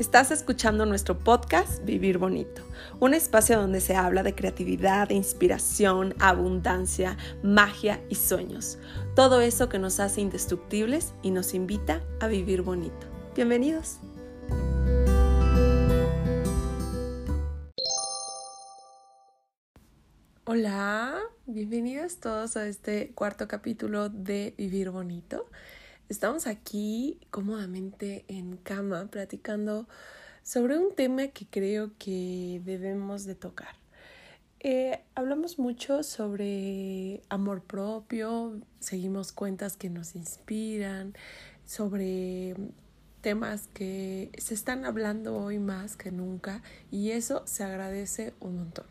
Estás escuchando nuestro podcast Vivir Bonito, un espacio donde se habla de creatividad, inspiración, abundancia, magia y sueños. Todo eso que nos hace indestructibles y nos invita a vivir bonito. Bienvenidos. Hola, bienvenidos todos a este cuarto capítulo de Vivir Bonito. Estamos aquí cómodamente en cama platicando sobre un tema que creo que debemos de tocar. Eh, hablamos mucho sobre amor propio, seguimos cuentas que nos inspiran, sobre temas que se están hablando hoy más que nunca y eso se agradece un montón.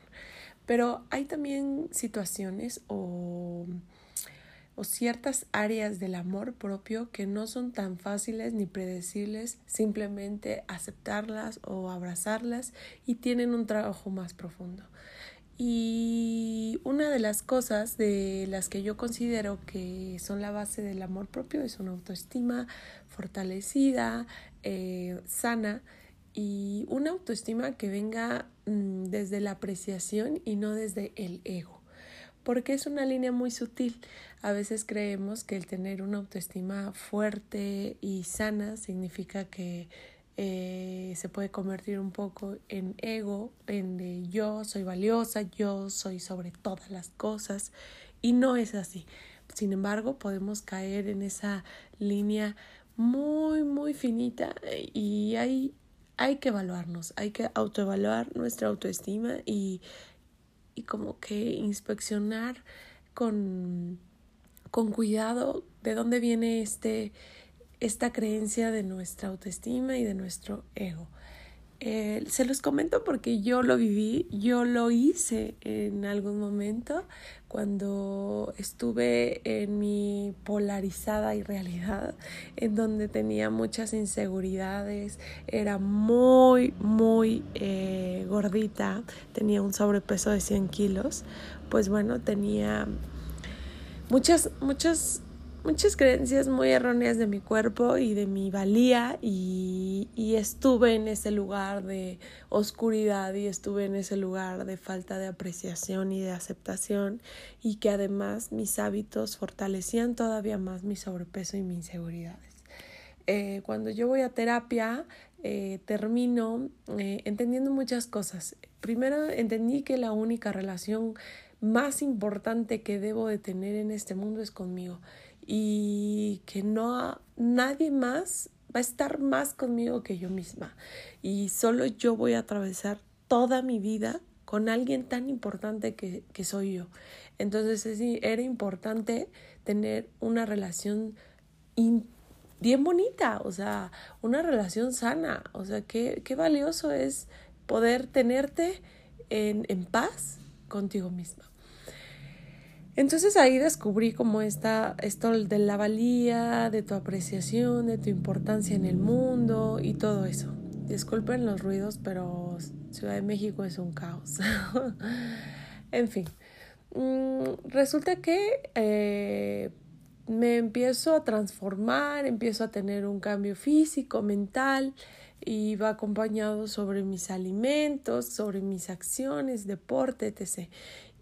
Pero hay también situaciones o o ciertas áreas del amor propio que no son tan fáciles ni predecibles, simplemente aceptarlas o abrazarlas y tienen un trabajo más profundo. Y una de las cosas de las que yo considero que son la base del amor propio es una autoestima fortalecida, eh, sana y una autoestima que venga mm, desde la apreciación y no desde el ego porque es una línea muy sutil. A veces creemos que el tener una autoestima fuerte y sana significa que eh, se puede convertir un poco en ego, en de yo soy valiosa, yo soy sobre todas las cosas y no es así. Sin embargo, podemos caer en esa línea muy, muy finita y hay, hay que evaluarnos, hay que autoevaluar nuestra autoestima y y como que inspeccionar con, con cuidado de dónde viene este, esta creencia de nuestra autoestima y de nuestro ego. Eh, se los comento porque yo lo viví, yo lo hice en algún momento cuando estuve en mi polarizada irrealidad, en donde tenía muchas inseguridades, era muy, muy eh, gordita, tenía un sobrepeso de 100 kilos, pues bueno, tenía muchas, muchas muchas creencias muy erróneas de mi cuerpo y de mi valía y, estuve en ese lugar de oscuridad y estuve en ese lugar de falta de apreciación y de aceptación y que además mis hábitos fortalecían todavía más mi sobrepeso y mis inseguridades. Eh, cuando yo voy a terapia eh, termino eh, entendiendo muchas cosas. Primero entendí que la única relación más importante que debo de tener en este mundo es conmigo y que no nadie más va a estar más conmigo que yo misma y solo yo voy a atravesar toda mi vida con alguien tan importante que, que soy yo. Entonces era importante tener una relación bien bonita, o sea, una relación sana, o sea, qué, qué valioso es poder tenerte en, en paz contigo misma. Entonces ahí descubrí como esta, esto de la valía, de tu apreciación, de tu importancia en el mundo y todo eso. Disculpen los ruidos, pero Ciudad de México es un caos. en fin, mm, resulta que eh, me empiezo a transformar, empiezo a tener un cambio físico, mental, y va acompañado sobre mis alimentos, sobre mis acciones, deporte, etc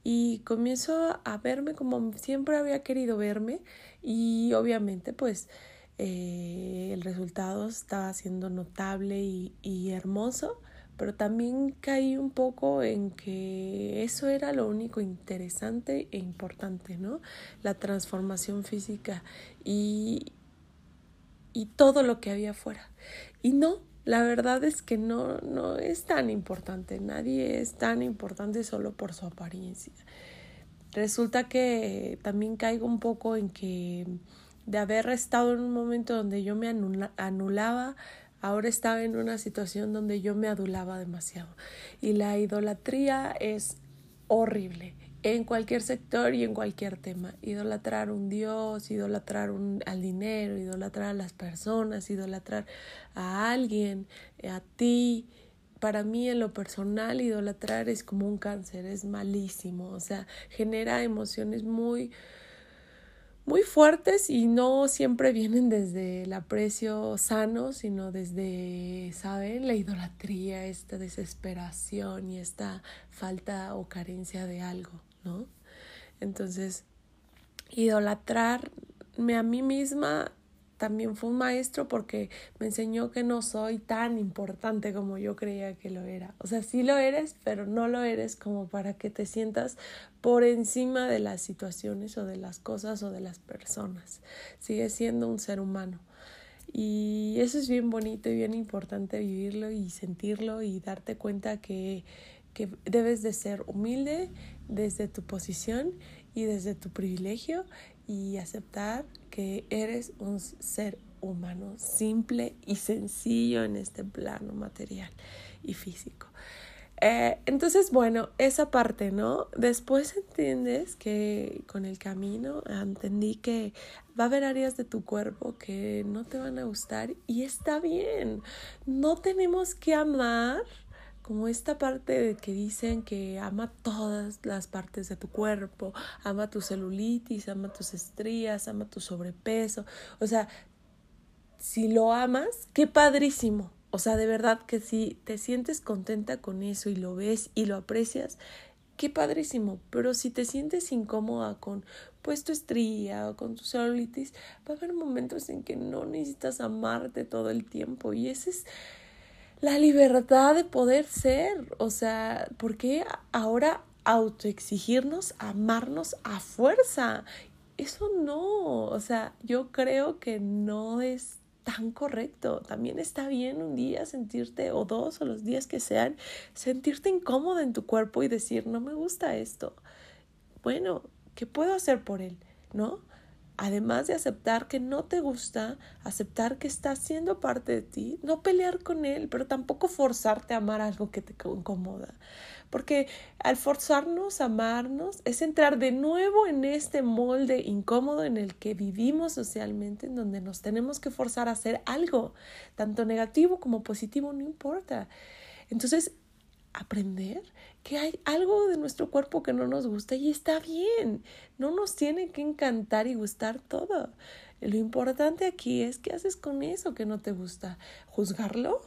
y comienzo a verme como siempre había querido verme y obviamente pues eh, el resultado estaba siendo notable y, y hermoso, pero también caí un poco en que eso era lo único interesante e importante, ¿no? La transformación física y, y todo lo que había afuera. Y no, la verdad es que no, no es tan importante, nadie es tan importante solo por su apariencia. Resulta que también caigo un poco en que de haber estado en un momento donde yo me anulaba, ahora estaba en una situación donde yo me adulaba demasiado. Y la idolatría es horrible en cualquier sector y en cualquier tema. Idolatrar un Dios, idolatrar un, al dinero, idolatrar a las personas, idolatrar a alguien, a ti. Para mí en lo personal idolatrar es como un cáncer, es malísimo, o sea, genera emociones muy muy fuertes y no siempre vienen desde el aprecio sano, sino desde, ¿saben? La idolatría, esta desesperación y esta falta o carencia de algo, ¿no? Entonces, idolatrarme a mí misma también fue un maestro porque me enseñó que no soy tan importante como yo creía que lo era. O sea, sí lo eres, pero no lo eres como para que te sientas por encima de las situaciones o de las cosas o de las personas. Sigues siendo un ser humano. Y eso es bien bonito y bien importante vivirlo y sentirlo y darte cuenta que, que debes de ser humilde desde tu posición y desde tu privilegio y aceptar que eres un ser humano simple y sencillo en este plano material y físico. Eh, entonces, bueno, esa parte, ¿no? Después entiendes que con el camino entendí que va a haber áreas de tu cuerpo que no te van a gustar y está bien. No tenemos que amar como esta parte de que dicen que ama todas las partes de tu cuerpo, ama tu celulitis, ama tus estrías, ama tu sobrepeso. O sea, si lo amas, qué padrísimo. O sea, de verdad que si te sientes contenta con eso y lo ves y lo aprecias, qué padrísimo. Pero si te sientes incómoda con pues tu estría o con tu celulitis, va a haber momentos en que no necesitas amarte todo el tiempo y ese es la libertad de poder ser. O sea, ¿por qué ahora autoexigirnos, amarnos a fuerza? Eso no, o sea, yo creo que no es tan correcto. También está bien un día sentirte, o dos, o los días que sean, sentirte incómodo en tu cuerpo y decir, no me gusta esto. Bueno, ¿qué puedo hacer por él? ¿No? Además de aceptar que no te gusta, aceptar que está siendo parte de ti, no pelear con él, pero tampoco forzarte a amar algo que te incomoda. Porque al forzarnos a amarnos es entrar de nuevo en este molde incómodo en el que vivimos socialmente, en donde nos tenemos que forzar a hacer algo, tanto negativo como positivo, no importa. Entonces, aprender que hay algo de nuestro cuerpo que no nos gusta y está bien. No nos tiene que encantar y gustar todo. Lo importante aquí es qué haces con eso que no te gusta. ¿Juzgarlo?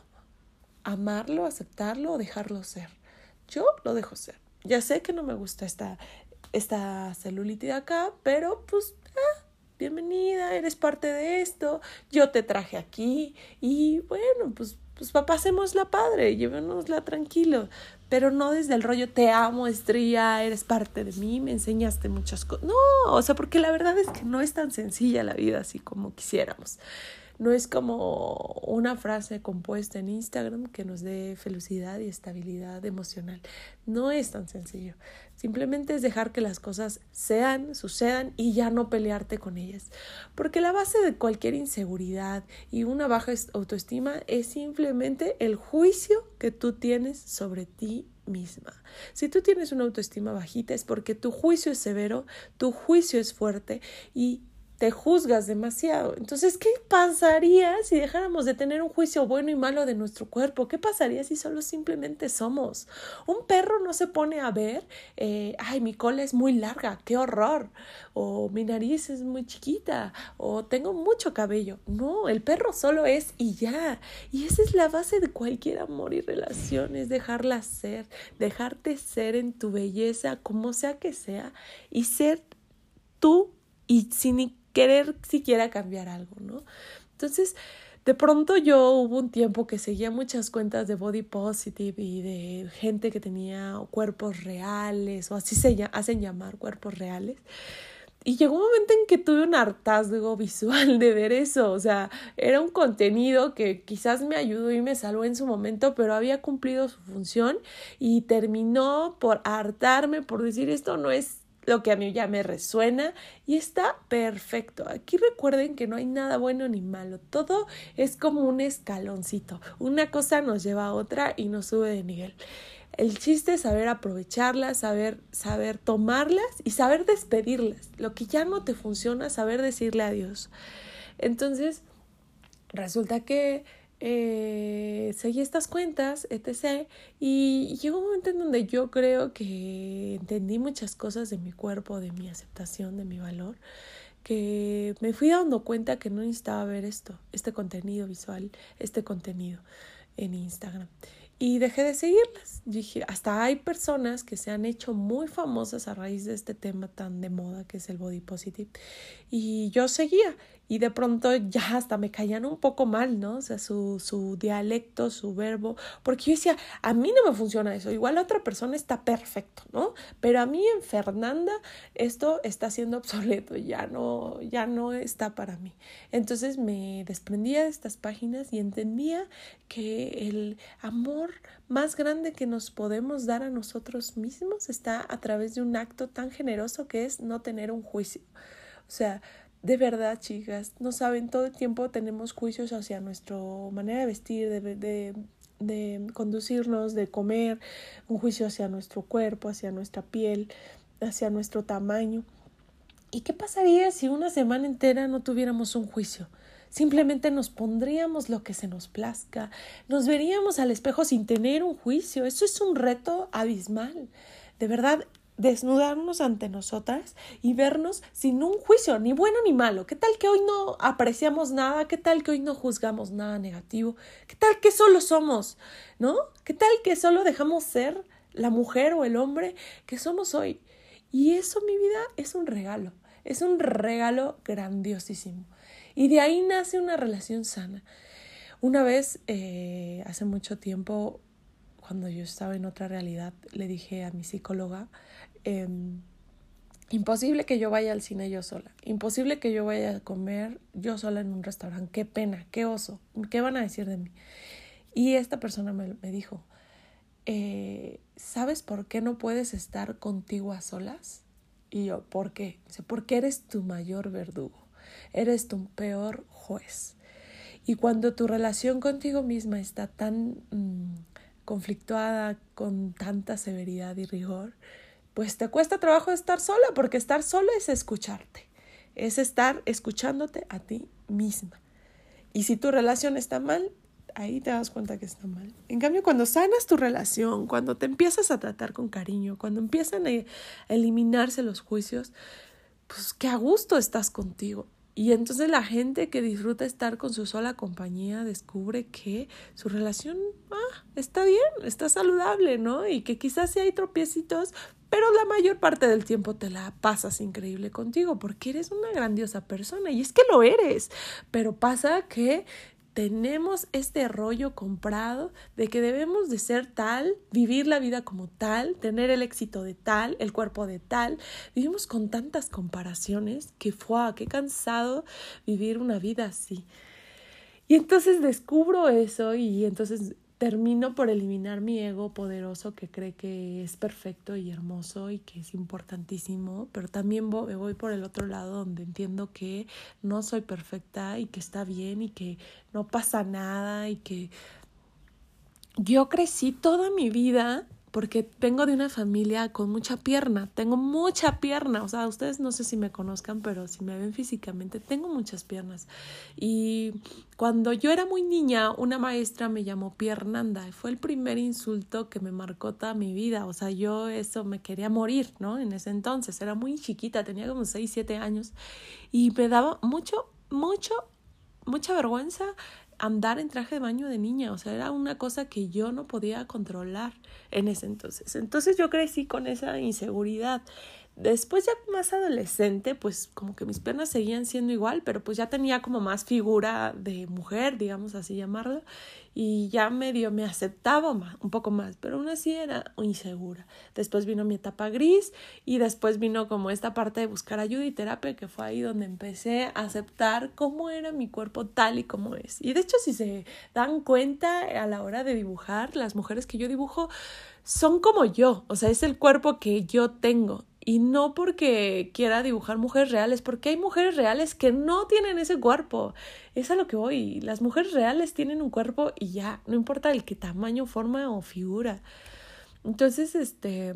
¿Amarlo? ¿Aceptarlo o dejarlo ser? Yo lo dejo ser. Ya sé que no me gusta esta, esta celulitis acá, pero pues ah, bienvenida, eres parte de esto, yo te traje aquí y bueno, pues pues papá, la padre, llévenosla tranquilo, pero no desde el rollo te amo, estrella, eres parte de mí, me enseñaste muchas cosas. No, o sea, porque la verdad es que no es tan sencilla la vida así como quisiéramos. No es como una frase compuesta en Instagram que nos dé felicidad y estabilidad emocional. No es tan sencillo. Simplemente es dejar que las cosas sean, sucedan y ya no pelearte con ellas. Porque la base de cualquier inseguridad y una baja autoestima es simplemente el juicio que tú tienes sobre ti misma. Si tú tienes una autoestima bajita es porque tu juicio es severo, tu juicio es fuerte y te juzgas demasiado. Entonces, ¿qué pasaría si dejáramos de tener un juicio bueno y malo de nuestro cuerpo? ¿Qué pasaría si solo simplemente somos? Un perro no se pone a ver, eh, ay, mi cola es muy larga, qué horror, o mi nariz es muy chiquita, o tengo mucho cabello. No, el perro solo es y ya. Y esa es la base de cualquier amor y relaciones, dejarla ser, dejarte ser en tu belleza, como sea que sea, y ser tú y sin querer siquiera cambiar algo, ¿no? Entonces, de pronto yo hubo un tiempo que seguía muchas cuentas de body positive y de gente que tenía cuerpos reales o así se hacen llamar cuerpos reales. Y llegó un momento en que tuve un hartazgo visual de ver eso, o sea, era un contenido que quizás me ayudó y me salvó en su momento, pero había cumplido su función y terminó por hartarme, por decir esto no es lo que a mí ya me resuena y está perfecto. Aquí recuerden que no hay nada bueno ni malo, todo es como un escaloncito, una cosa nos lleva a otra y nos sube de nivel. El chiste es saber aprovecharlas, saber, saber tomarlas y saber despedirlas. Lo que ya no te funciona, saber decirle adiós. Entonces, resulta que eh, seguí estas cuentas, etc. Y llegó un momento en donde yo creo que entendí muchas cosas de mi cuerpo, de mi aceptación, de mi valor. que me fui dando cuenta que no necesitaba ver esto, este contenido visual, este contenido en Instagram y dejé de seguirlas. Dije, hasta hay personas que se han hecho muy famosas a raíz de este tema tan de moda que es el body positive. Y yo seguía y de pronto ya hasta me caían un poco mal, ¿no? O sea, su, su dialecto, su verbo, porque yo decía, a mí no me funciona eso, igual a otra persona está perfecto, ¿no? Pero a mí en Fernanda esto está siendo obsoleto, ya no, ya no está para mí. Entonces me desprendía de estas páginas y entendía que el amor más grande que nos podemos dar a nosotros mismos está a través de un acto tan generoso que es no tener un juicio. O sea, de verdad, chicas, no saben, todo el tiempo tenemos juicios hacia nuestra manera de vestir, de, de, conducirnos, de comer, un juicio hacia nuestro cuerpo, hacia nuestra piel, hacia nuestro tamaño. ¿Y qué pasaría si una semana entera no tuviéramos un juicio? Simplemente nos pondríamos lo que se nos plazca, nos veríamos al espejo sin tener un juicio. Eso es un reto abismal. De verdad, desnudarnos ante nosotras y vernos sin un juicio, ni bueno ni malo. ¿Qué tal que hoy no apreciamos nada? ¿Qué tal que hoy no juzgamos nada negativo? ¿Qué tal que solo somos? ¿No? ¿Qué tal que solo dejamos ser la mujer o el hombre que somos hoy? Y eso, mi vida, es un regalo. Es un regalo grandiosísimo. Y de ahí nace una relación sana. Una vez, eh, hace mucho tiempo, cuando yo estaba en otra realidad, le dije a mi psicóloga, Em, imposible que yo vaya al cine yo sola, imposible que yo vaya a comer yo sola en un restaurante, qué pena, qué oso, qué van a decir de mí. Y esta persona me, me dijo, eh, ¿sabes por qué no puedes estar contigo a solas? Y yo, ¿por qué? Dice, porque eres tu mayor verdugo, eres tu peor juez. Y cuando tu relación contigo misma está tan mm, conflictuada, con tanta severidad y rigor, pues te cuesta trabajo estar sola, porque estar sola es escucharte, es estar escuchándote a ti misma. Y si tu relación está mal, ahí te das cuenta que está mal. En cambio, cuando sanas tu relación, cuando te empiezas a tratar con cariño, cuando empiezan a eliminarse los juicios, pues qué a gusto estás contigo. Y entonces la gente que disfruta estar con su sola compañía descubre que su relación ah, está bien, está saludable, ¿no? Y que quizás si hay tropiecitos, pero la mayor parte del tiempo te la pasas increíble contigo porque eres una grandiosa persona y es que lo eres. Pero pasa que tenemos este rollo comprado de que debemos de ser tal, vivir la vida como tal, tener el éxito de tal, el cuerpo de tal. Vivimos con tantas comparaciones que fue, qué cansado vivir una vida así. Y entonces descubro eso y entonces termino por eliminar mi ego poderoso que cree que es perfecto y hermoso y que es importantísimo, pero también voy, voy por el otro lado donde entiendo que no soy perfecta y que está bien y que no pasa nada y que yo crecí toda mi vida porque vengo de una familia con mucha pierna, tengo mucha pierna, o sea, ustedes no sé si me conozcan, pero si me ven físicamente, tengo muchas piernas. Y cuando yo era muy niña, una maestra me llamó piernanda, fue el primer insulto que me marcó toda mi vida, o sea, yo eso me quería morir, ¿no? En ese entonces, era muy chiquita, tenía como 6, 7 años, y me daba mucho, mucho, mucha vergüenza andar en traje de baño de niña, o sea, era una cosa que yo no podía controlar en ese entonces. Entonces yo crecí con esa inseguridad. Después ya más adolescente, pues como que mis piernas seguían siendo igual, pero pues ya tenía como más figura de mujer, digamos así llamarlo, y ya medio me aceptaba más, un poco más, pero aún así era insegura. Después vino mi etapa gris y después vino como esta parte de buscar ayuda y terapia, que fue ahí donde empecé a aceptar cómo era mi cuerpo tal y como es. Y de hecho, si se dan cuenta a la hora de dibujar, las mujeres que yo dibujo son como yo, o sea, es el cuerpo que yo tengo. Y no porque quiera dibujar mujeres reales, porque hay mujeres reales que no tienen ese cuerpo. Es a lo que voy. Las mujeres reales tienen un cuerpo y ya, no importa el qué tamaño, forma o figura. Entonces, este,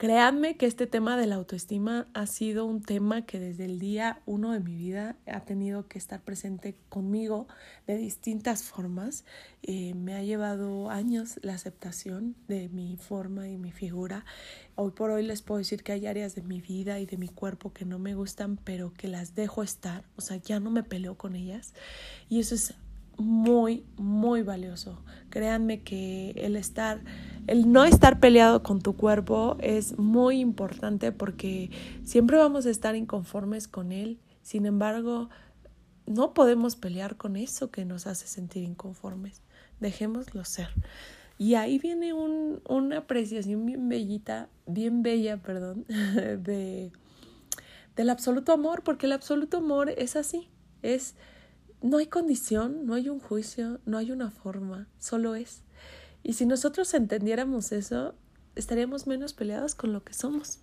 Créanme que este tema de la autoestima ha sido un tema que desde el día uno de mi vida ha tenido que estar presente conmigo de distintas formas. Eh, me ha llevado años la aceptación de mi forma y mi figura. Hoy por hoy les puedo decir que hay áreas de mi vida y de mi cuerpo que no me gustan, pero que las dejo estar. O sea, ya no me peleo con ellas. Y eso es muy, muy valioso. Créanme que el estar, el no estar peleado con tu cuerpo es muy importante porque siempre vamos a estar inconformes con él. Sin embargo, no podemos pelear con eso que nos hace sentir inconformes. Dejémoslo ser. Y ahí viene un, una apreciación bien bellita, bien bella, perdón, de, del absoluto amor, porque el absoluto amor es así, es no hay condición, no hay un juicio, no hay una forma, solo es. Y si nosotros entendiéramos eso, estaríamos menos peleados con lo que somos.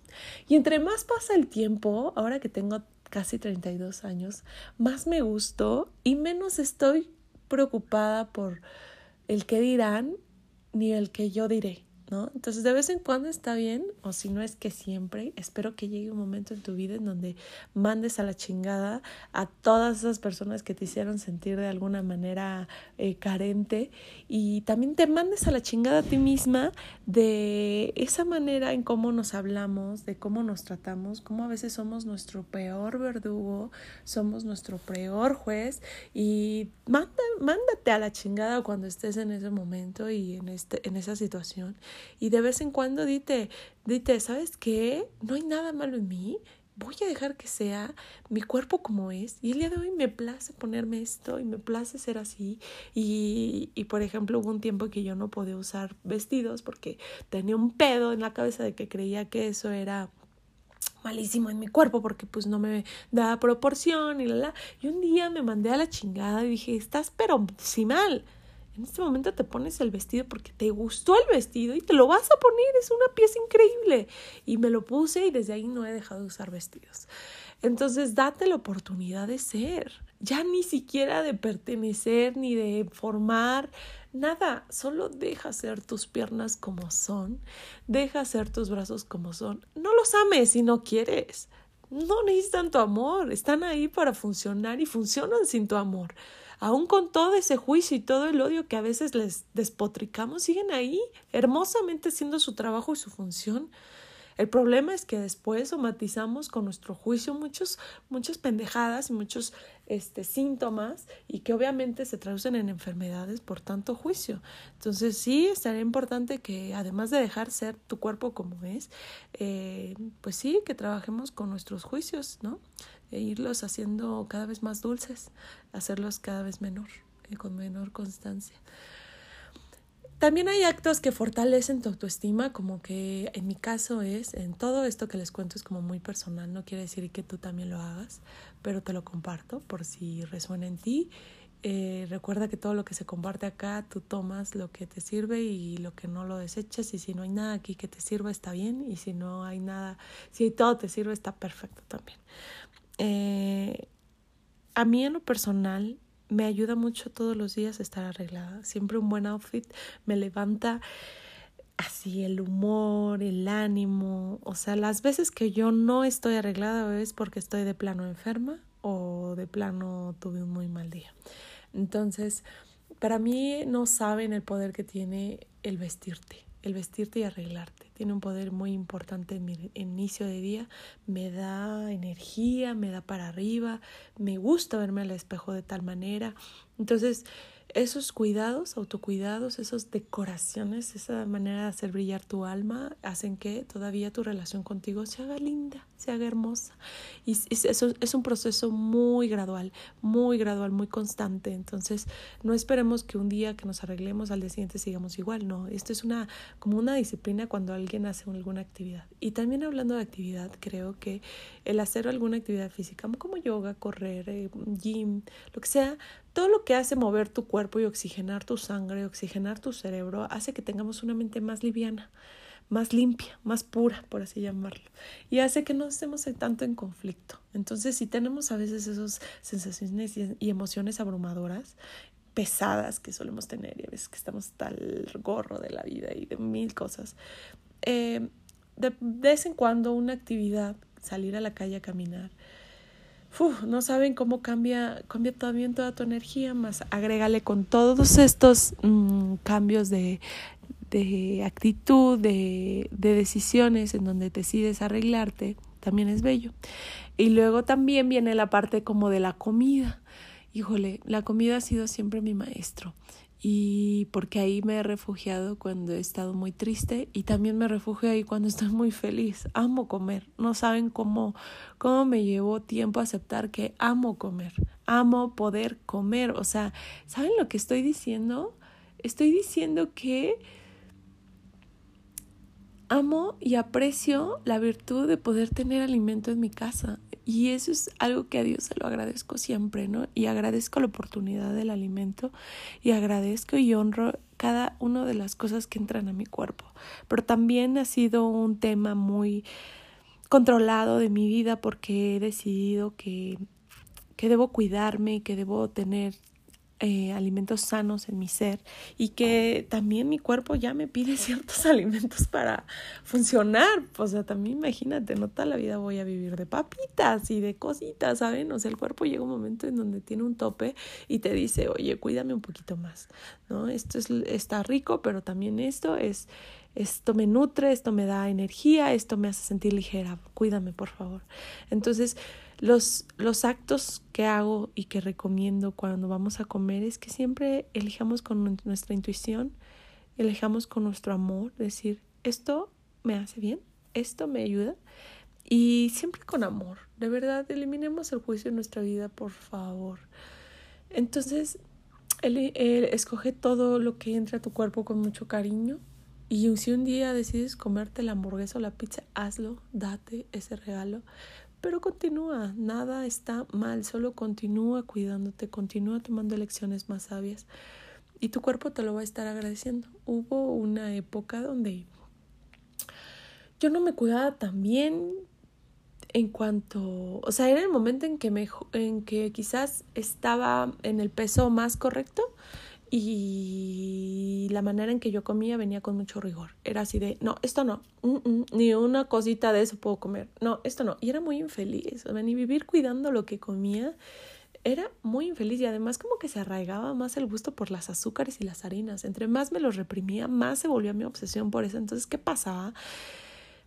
Y entre más pasa el tiempo, ahora que tengo casi 32 años, más me gusto y menos estoy preocupada por el que dirán ni el que yo diré. ¿No? Entonces de vez en cuando está bien, o si no es que siempre, espero que llegue un momento en tu vida en donde mandes a la chingada a todas esas personas que te hicieron sentir de alguna manera eh, carente y también te mandes a la chingada a ti misma de esa manera en cómo nos hablamos, de cómo nos tratamos, cómo a veces somos nuestro peor verdugo, somos nuestro peor juez y manda, mándate a la chingada cuando estés en ese momento y en, este, en esa situación y de vez en cuando dite, dite, ¿sabes qué? No hay nada malo en mí, voy a dejar que sea mi cuerpo como es. Y el día de hoy me place ponerme esto y me place ser así. Y, y, por ejemplo, hubo un tiempo que yo no podía usar vestidos porque tenía un pedo en la cabeza de que creía que eso era malísimo en mi cuerpo porque pues no me daba proporción y la la. Y un día me mandé a la chingada y dije, estás pero sí mal. En este momento te pones el vestido porque te gustó el vestido y te lo vas a poner, es una pieza increíble. Y me lo puse y desde ahí no he dejado de usar vestidos. Entonces, date la oportunidad de ser, ya ni siquiera de pertenecer ni de formar nada, solo deja ser tus piernas como son, deja ser tus brazos como son. No los ames si no quieres. No necesitan tu amor, están ahí para funcionar y funcionan sin tu amor aún con todo ese juicio y todo el odio que a veces les despotricamos, siguen ahí hermosamente haciendo su trabajo y su función. El problema es que después somatizamos con nuestro juicio muchos, muchas pendejadas y muchos este, síntomas y que obviamente se traducen en enfermedades por tanto juicio. Entonces sí, estaría importante que además de dejar ser tu cuerpo como es, eh, pues sí, que trabajemos con nuestros juicios, ¿no? E irlos haciendo cada vez más dulces, hacerlos cada vez menor, y con menor constancia. También hay actos que fortalecen tu autoestima, como que en mi caso es, en todo esto que les cuento es como muy personal, no quiere decir que tú también lo hagas, pero te lo comparto por si resuena en ti. Eh, recuerda que todo lo que se comparte acá, tú tomas lo que te sirve y lo que no lo desechas y si no hay nada aquí que te sirva está bien y si no hay nada, si todo te sirve está perfecto también. Eh, a mí en lo personal me ayuda mucho todos los días estar arreglada. Siempre un buen outfit me levanta así el humor, el ánimo. O sea, las veces que yo no estoy arreglada es porque estoy de plano enferma o de plano tuve un muy mal día. Entonces, para mí no saben el poder que tiene el vestirte, el vestirte y arreglarte tiene un poder muy importante en mi inicio de día, me da energía, me da para arriba, me gusta verme al espejo de tal manera. Entonces, esos cuidados, autocuidados, esas decoraciones, esa manera de hacer brillar tu alma, hacen que todavía tu relación contigo se haga linda, se haga hermosa. Y eso es un proceso muy gradual, muy gradual, muy constante. Entonces, no esperemos que un día que nos arreglemos al día siguiente sigamos igual. No, esto es una como una disciplina cuando alguien hace alguna actividad. Y también hablando de actividad, creo que el hacer alguna actividad física, como yoga, correr, eh, gym, lo que sea, todo lo que hace mover tu cuerpo y oxigenar tu sangre, oxigenar tu cerebro, hace que tengamos una mente más liviana, más limpia, más pura, por así llamarlo. Y hace que no estemos tanto en conflicto. Entonces, si tenemos a veces esas sensaciones y emociones abrumadoras, pesadas que solemos tener y a veces que estamos tal gorro de la vida y de mil cosas, eh, de vez en cuando una actividad, salir a la calle a caminar. No saben cómo cambia, cambia también toda tu energía, más agrégale con todos estos mm, cambios de, de actitud, de, de decisiones en donde decides arreglarte, también es bello. Y luego también viene la parte como de la comida. Híjole, la comida ha sido siempre mi maestro y porque ahí me he refugiado cuando he estado muy triste y también me refugio ahí cuando estoy muy feliz. Amo comer. No saben cómo, cómo me llevó tiempo aceptar que amo comer. Amo poder comer. O sea, ¿saben lo que estoy diciendo? Estoy diciendo que amo y aprecio la virtud de poder tener alimento en mi casa. Y eso es algo que a Dios se lo agradezco siempre, ¿no? Y agradezco la oportunidad del alimento y agradezco y honro cada una de las cosas que entran a mi cuerpo. Pero también ha sido un tema muy controlado de mi vida porque he decidido que, que debo cuidarme, que debo tener eh, alimentos sanos en mi ser y que también mi cuerpo ya me pide ciertos alimentos para funcionar. O sea, también imagínate, no toda la vida voy a vivir de papitas y de cositas, ¿saben? O sea, el cuerpo llega un momento en donde tiene un tope y te dice, oye, cuídame un poquito más, ¿no? Esto es, está rico, pero también esto es, esto me nutre, esto me da energía, esto me hace sentir ligera, cuídame, por favor. Entonces, los, los actos que hago y que recomiendo cuando vamos a comer es que siempre elijamos con nuestra intuición, elijamos con nuestro amor, decir, esto me hace bien, esto me ayuda y siempre con amor. De verdad, eliminemos el juicio en nuestra vida, por favor. Entonces, escoge todo lo que entra a tu cuerpo con mucho cariño. Y si un día decides comerte la hamburguesa o la pizza, hazlo, date ese regalo, pero continúa, nada está mal, solo continúa cuidándote, continúa tomando elecciones más sabias y tu cuerpo te lo va a estar agradeciendo. Hubo una época donde yo no me cuidaba tan bien en cuanto, o sea, era el momento en que me en que quizás estaba en el peso más correcto y la manera en que yo comía venía con mucho rigor. Era así de, no, esto no, mm, mm, ni una cosita de eso puedo comer, no, esto no. Y era muy infeliz, sea, ni vivir cuidando lo que comía era muy infeliz y además como que se arraigaba más el gusto por las azúcares y las harinas. Entre más me los reprimía, más se volvió mi obsesión por eso. Entonces, ¿qué pasaba?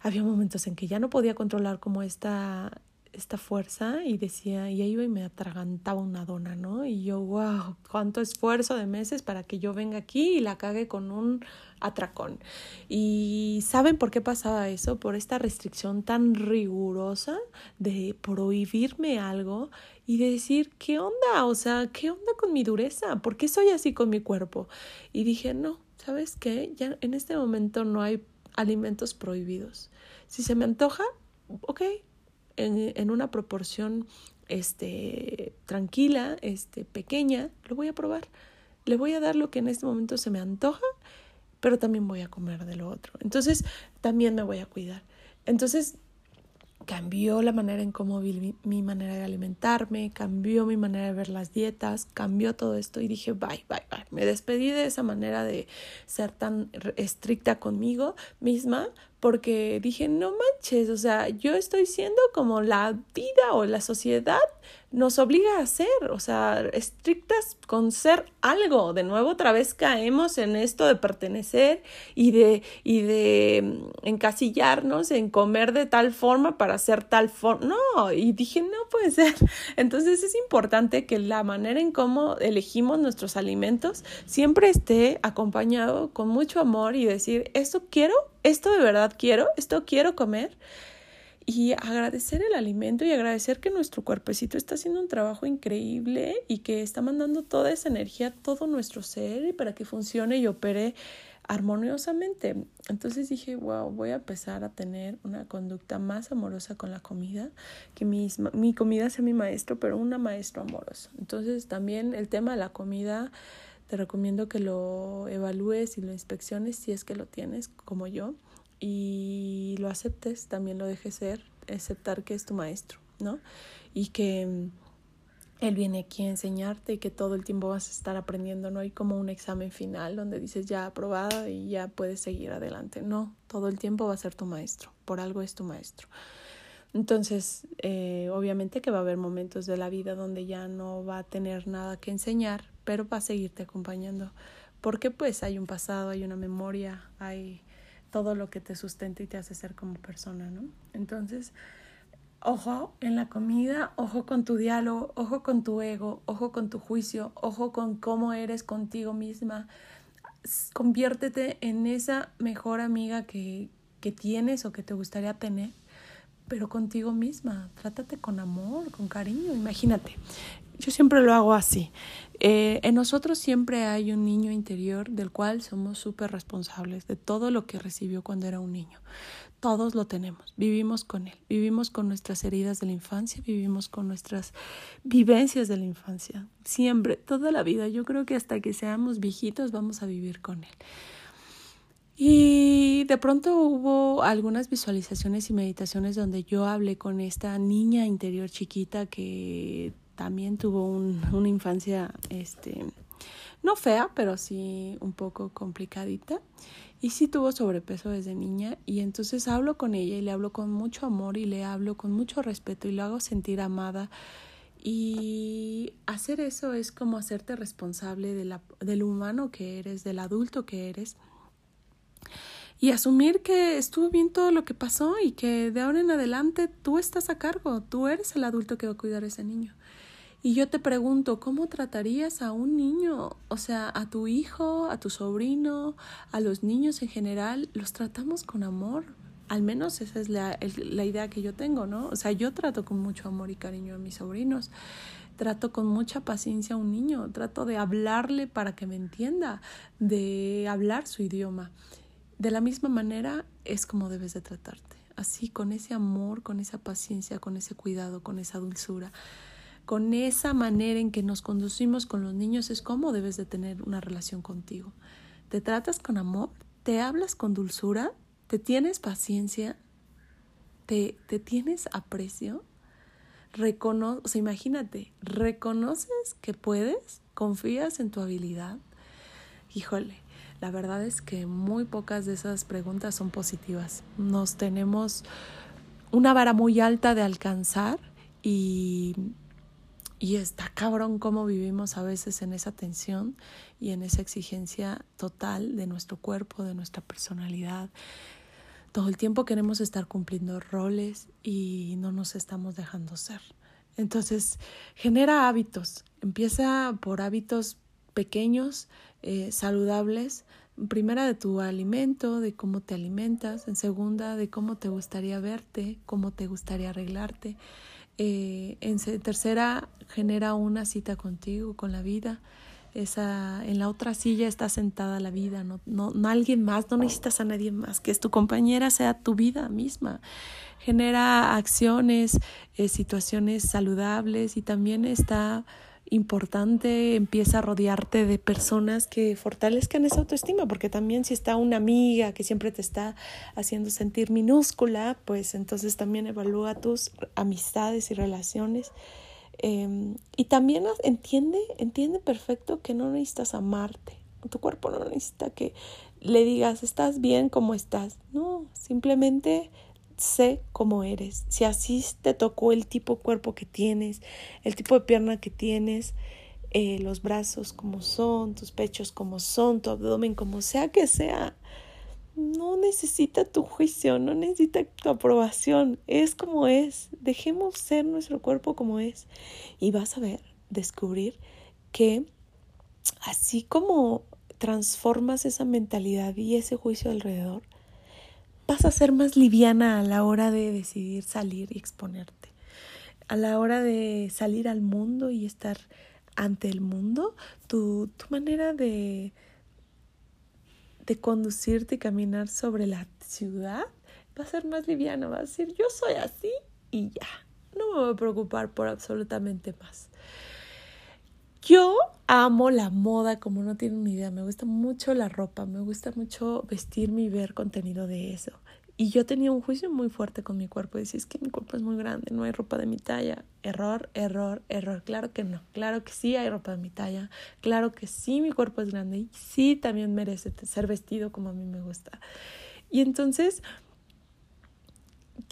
Había momentos en que ya no podía controlar como esta esta fuerza y decía, y ahí iba me atragantaba una dona, ¿no? Y yo, wow, cuánto esfuerzo de meses para que yo venga aquí y la cague con un atracón. Y ¿saben por qué pasaba eso? Por esta restricción tan rigurosa de prohibirme algo y de decir, ¿qué onda? O sea, ¿qué onda con mi dureza? ¿Por qué soy así con mi cuerpo? Y dije, no, ¿sabes qué? Ya en este momento no hay alimentos prohibidos. Si se me antoja, ok, en, una proporción este, tranquila, este, pequeña, lo voy a probar. Le voy a dar lo que en este momento se me antoja, pero también voy a comer de lo otro. Entonces, también me voy a cuidar. Entonces, cambió la manera en cómo vi mi manera de alimentarme, cambió mi manera de ver las dietas, cambió todo esto y dije, bye, bye, bye. Me despedí de esa manera de ser tan estricta conmigo misma porque dije, no manches, o sea, yo estoy siendo como la vida o la sociedad nos obliga a ser, o sea, estrictas con ser algo. De nuevo, otra vez caemos en esto de pertenecer y de, y de mm, encasillarnos en comer de tal forma para ser tal forma. No, y dije, no puede ser. Entonces es importante que la manera en cómo elegimos nuestros alimentos siempre esté acompañado con mucho amor y decir, esto quiero, esto de verdad quiero, esto quiero comer y agradecer el alimento y agradecer que nuestro cuerpecito está haciendo un trabajo increíble y que está mandando toda esa energía a todo nuestro ser para que funcione y opere armoniosamente. Entonces dije, wow, voy a empezar a tener una conducta más amorosa con la comida, que mi, mi comida sea mi maestro, pero una maestro amoroso. Entonces también el tema de la comida, te recomiendo que lo evalúes y lo inspecciones si es que lo tienes, como yo y lo aceptes, también lo dejes ser, aceptar que es tu maestro, ¿no? Y que Él viene aquí a enseñarte y que todo el tiempo vas a estar aprendiendo, no hay como un examen final donde dices ya aprobada y ya puedes seguir adelante. No, todo el tiempo va a ser tu maestro, por algo es tu maestro. Entonces, eh, obviamente que va a haber momentos de la vida donde ya no va a tener nada que enseñar, pero va a seguirte acompañando, porque pues hay un pasado, hay una memoria, hay todo lo que te sustenta y te hace ser como persona, ¿no? Entonces, Ojo en la comida, ojo con tu diálogo, ojo con tu ego, ojo con tu juicio, ojo con cómo eres contigo misma. Conviértete en esa mejor amiga que, que tienes o que te gustaría tener, pero contigo misma. Trátate con amor, con cariño. Imagínate, yo siempre lo hago así. Eh, en nosotros siempre hay un niño interior del cual somos súper responsables de todo lo que recibió cuando era un niño. Todos lo tenemos, vivimos con él, vivimos con nuestras heridas de la infancia, vivimos con nuestras vivencias de la infancia, siempre, toda la vida. Yo creo que hasta que seamos viejitos vamos a vivir con él. Y de pronto hubo algunas visualizaciones y meditaciones donde yo hablé con esta niña interior chiquita que también tuvo una infancia, este, no fea, pero sí un poco complicadita. Y sí tuvo sobrepeso desde niña y entonces hablo con ella y le hablo con mucho amor y le hablo con mucho respeto y lo hago sentir amada. Y hacer eso es como hacerte responsable de la, del humano que eres, del adulto que eres. Y asumir que estuvo bien todo lo que pasó y que de ahora en adelante tú estás a cargo, tú eres el adulto que va a cuidar a ese niño. Y yo te pregunto, ¿cómo tratarías a un niño? O sea, a tu hijo, a tu sobrino, a los niños en general, los tratamos con amor. Al menos esa es la, la idea que yo tengo, ¿no? O sea, yo trato con mucho amor y cariño a mis sobrinos trato con mucha paciencia a un niño, trato de hablarle para que me entienda, de hablar su idioma. De la misma manera es como debes de tratarte, así con ese amor, con esa paciencia, con ese cuidado, con esa dulzura con esa manera en que nos conducimos con los niños es como debes de tener una relación contigo. Te tratas con amor, te hablas con dulzura, te tienes paciencia, te, te tienes aprecio, recono o sea, imagínate, reconoces que puedes, confías en tu habilidad. Híjole, la verdad es que muy pocas de esas preguntas son positivas. Nos tenemos una vara muy alta de alcanzar y y está cabrón cómo vivimos a veces en esa tensión y en esa exigencia total de nuestro cuerpo, de nuestra personalidad. Todo el tiempo queremos estar cumpliendo roles y no nos estamos dejando ser. Entonces, genera hábitos. Empieza por hábitos pequeños, eh, saludables. Primera de tu alimento, de cómo te alimentas. En segunda, de cómo te gustaría verte, cómo te gustaría arreglarte. Eh, en tercera, genera una cita contigo, con la vida. Esa, en la otra silla está sentada la vida, no, no, no alguien más, no necesitas a nadie más, que es tu compañera sea tu vida misma. Genera acciones, eh, situaciones saludables y también está importante, empieza a rodearte de personas que fortalezcan esa autoestima, porque también si está una amiga que siempre te está haciendo sentir minúscula, pues entonces también evalúa tus amistades y relaciones. Em, y también entiende, entiende perfecto que no necesitas amarte. Tu cuerpo no necesita que le digas, estás bien como estás. No, simplemente sé cómo eres. Si así te tocó el tipo de cuerpo que tienes, el tipo de pierna que tienes, eh, los brazos como son, tus pechos como son, tu abdomen como sea que sea, no necesita tu juicio, no necesita tu aprobación, es como es. Dejemos ser nuestro cuerpo como es. Y vas a ver, descubrir que así como transformas esa mentalidad y ese juicio alrededor, vas a ser más liviana a la hora de decidir salir y exponerte. A la hora de salir al mundo y estar ante el mundo, tu, tu manera de, de conducirte y caminar sobre la ciudad va a ser más liviana, va a decir yo soy así y ya, no me voy a preocupar por absolutamente más. Yo amo la moda como no tienen ni idea, me gusta mucho la ropa, me gusta mucho vestirme y ver contenido de eso. y yo tenía un juicio muy fuerte con mi cuerpo. Decía, es que mi cuerpo es muy grande, no hay ropa de mi talla. Error, error, error. Claro que no. Claro que sí hay ropa de mi talla. Claro que sí mi cuerpo es grande y sí también merece ser vestido como a mí me gusta. Y entonces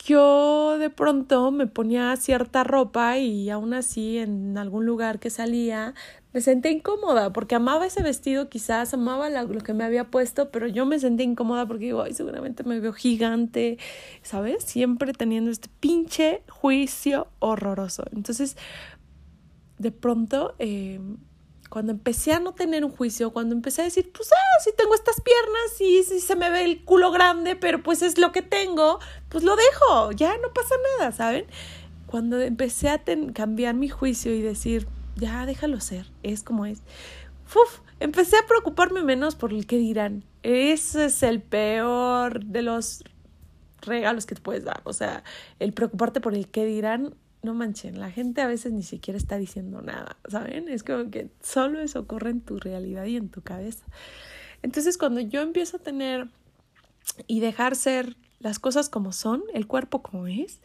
yo de pronto me ponía cierta ropa y aún así en algún lugar que salía me sentía incómoda porque amaba ese vestido, quizás amaba lo que me había puesto, pero yo me sentía incómoda porque digo, ay, seguramente me veo gigante, ¿sabes? Siempre teniendo este pinche juicio horroroso. Entonces, de pronto, eh, cuando empecé a no tener un juicio, cuando empecé a decir, pues, ah, sí tengo estas piernas y sí, se me ve el culo grande, pero pues es lo que tengo, pues lo dejo, ya no pasa nada, ¿saben? Cuando empecé a cambiar mi juicio y decir, ya déjalo ser, es como es, uf, empecé a preocuparme menos por el que dirán. Ese es el peor de los regalos que te puedes dar, o sea, el preocuparte por el que dirán no manchen, la gente a veces ni siquiera está diciendo nada, ¿saben? Es como que solo eso ocurre en tu realidad y en tu cabeza. Entonces, cuando yo empiezo a tener y dejar ser las cosas como son, el cuerpo como es,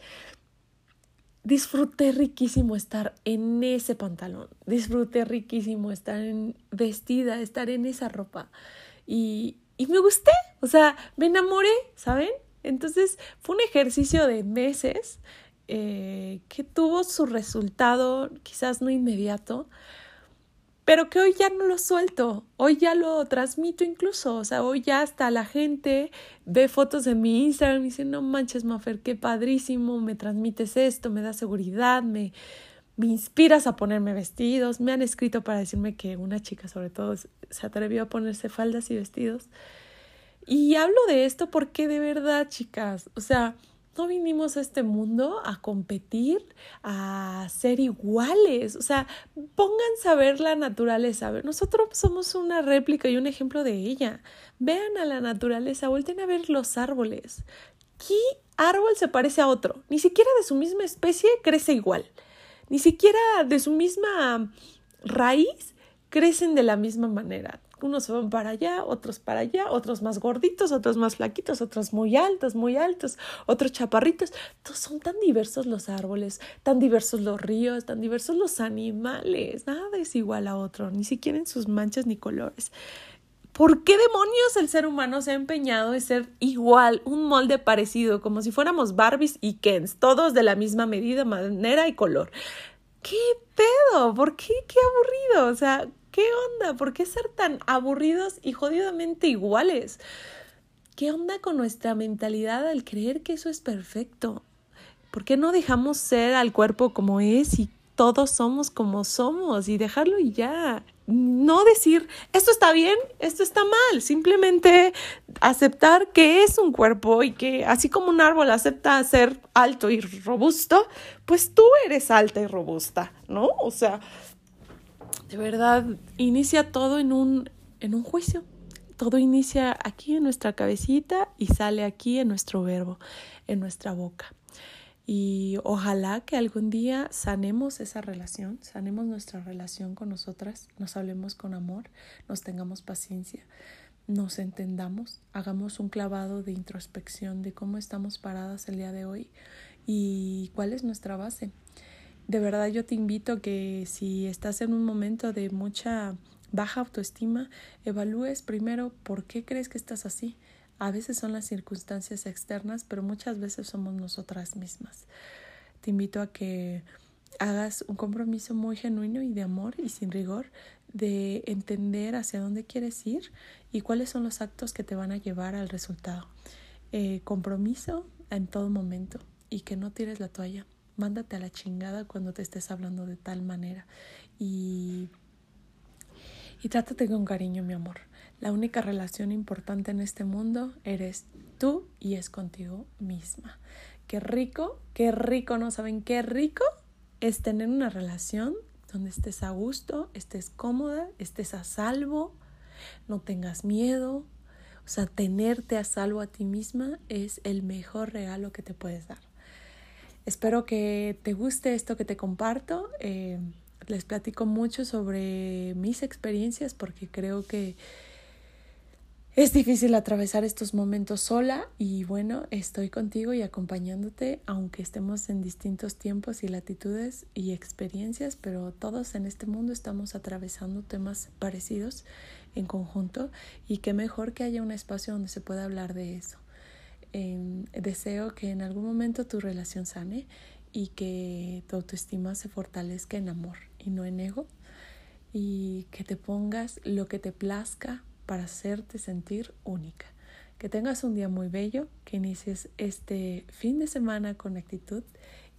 disfruté riquísimo estar en ese pantalón, disfruté riquísimo estar vestida, estar en esa ropa y, y me gusté, o sea, me enamoré, ¿saben? Entonces fue un ejercicio de meses eh, que tuvo su resultado quizás no inmediato, pero que hoy ya no lo suelto, hoy ya lo transmito incluso, o sea, hoy ya hasta la gente ve fotos de mi Instagram y dice, no manches, Mafer, qué padrísimo, me transmites esto, me da seguridad, me, me inspiras a ponerme vestidos, me han escrito para decirme que una chica sobre todo se atrevió a ponerse faldas y vestidos. Y hablo de esto porque de verdad, chicas, o sea, no vinimos a este mundo a competir, a ser iguales. O sea, pónganse a ver la naturaleza. Nosotros somos una réplica y un ejemplo de ella. Vean a la naturaleza, vuelten a ver los árboles. ¿Qué árbol se parece a otro? Ni siquiera de su misma especie crece igual. Ni siquiera de su misma raíz crecen de la misma manera unos van para allá, otros para allá, otros más gorditos, otros más flaquitos, otros muy altos, muy altos, otros chaparritos. Son tan diversos los árboles, tan diversos los ríos, tan diversos los animales. Nada es igual a otro, ni siquiera en sus manchas ni colores. ¿Por qué demonios el ser humano se ha empeñado en ser igual, un molde parecido, como si fuéramos Barbies y Kens, todos de la misma medida, manera y color? ¿Qué pedo? ¿Por qué? Qué aburrido. O sea, ¿Qué onda? ¿Por qué ser tan aburridos y jodidamente iguales? ¿Qué onda con nuestra mentalidad al creer que eso es perfecto? ¿Por qué no dejamos ser al cuerpo como es y todos somos como somos y dejarlo y ya? No decir, esto está bien, esto está mal, simplemente aceptar que es un cuerpo y que así como un árbol acepta ser alto y robusto, pues tú eres alta y robusta, ¿no? O sea, de verdad, inicia todo en un, en un juicio. Todo inicia aquí en nuestra cabecita y sale aquí en nuestro verbo, en nuestra boca. Y ojalá que algún día sanemos esa relación, sanemos nuestra relación con nosotras, nos hablemos con amor, nos tengamos paciencia, nos entendamos, hagamos un clavado de introspección de cómo estamos paradas el día de hoy y cuál es nuestra base de verdad yo te invito que si estás en un momento de mucha baja autoestima, evalúes primero por qué crees que estás así. A veces son las circunstancias externas, pero muchas veces somos nosotras mismas. Te invito a que hagas un compromiso muy genuino y de amor y sin rigor de entender hacia dónde quieres ir y cuáles son los actos que te van a llevar al resultado. Eh, compromiso en todo momento y que no tires la toalla mándate a la chingada cuando te estés hablando de tal manera. Y, y trátate con cariño, mi amor. La única relación importante en este mundo eres tú y es contigo misma. Qué rico, qué rico, ¿no saben qué rico es tener una relación donde estés a gusto, estés cómoda, estés a salvo, no tengas miedo. O sea, tenerte a salvo a ti misma es el mejor regalo que te puedes dar. Espero que te guste esto que te comparto. Eh, les platico mucho sobre mis experiencias porque creo que es difícil atravesar estos momentos sola y bueno, estoy contigo y acompañándote, aunque estemos en distintos tiempos y latitudes y experiencias, pero todos en este mundo estamos atravesando temas parecidos en conjunto y qué mejor que haya un espacio donde se pueda hablar de eso. Deseo que en algún momento tu relación sane y que tu autoestima se fortalezca en amor y no en ego y que te pongas lo que te plazca para hacerte sentir única. Que tengas un día muy bello, que inicies este fin de semana con actitud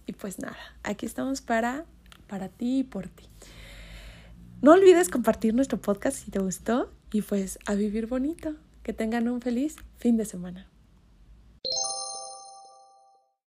y pues nada, aquí estamos para para ti y por ti. No olvides compartir nuestro podcast si te gustó y pues a vivir bonito. Que tengan un feliz fin de semana.